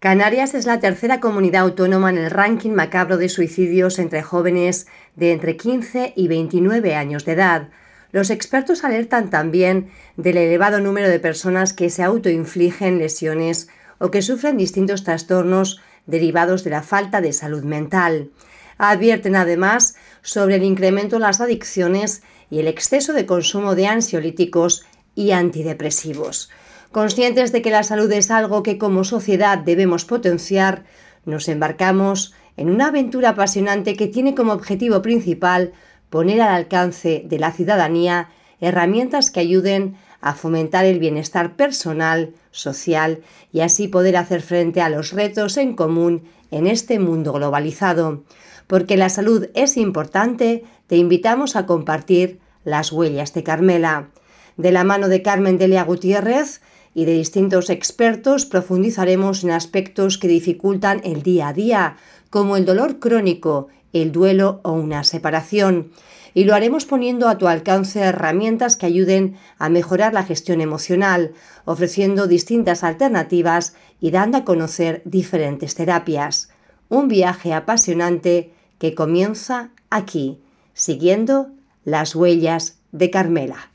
Canarias es la tercera comunidad autónoma en el ranking macabro de suicidios entre jóvenes de entre 15 y 29 años de edad. Los expertos alertan también del elevado número de personas que se autoinfligen lesiones o que sufren distintos trastornos derivados de la falta de salud mental. Advierten además sobre el incremento de las adicciones y el exceso de consumo de ansiolíticos y antidepresivos. Conscientes de que la salud es algo que como sociedad debemos potenciar, nos embarcamos en una aventura apasionante que tiene como objetivo principal poner al alcance de la ciudadanía herramientas que ayuden a fomentar el bienestar personal, social y así poder hacer frente a los retos en común en este mundo globalizado. Porque la salud es importante, te invitamos a compartir las huellas de Carmela. De la mano de Carmen Delia Gutiérrez, y de distintos expertos profundizaremos en aspectos que dificultan el día a día, como el dolor crónico, el duelo o una separación. Y lo haremos poniendo a tu alcance herramientas que ayuden a mejorar la gestión emocional, ofreciendo distintas alternativas y dando a conocer diferentes terapias. Un viaje apasionante que comienza aquí, siguiendo las huellas de Carmela.